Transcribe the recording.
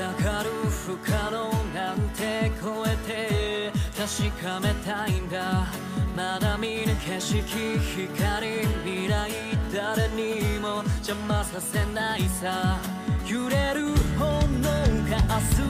かかる不可能なんて超えて確かめたいんだ。まだ見ぬ景色光未来誰にも邪魔させないさ。揺れる炎が明日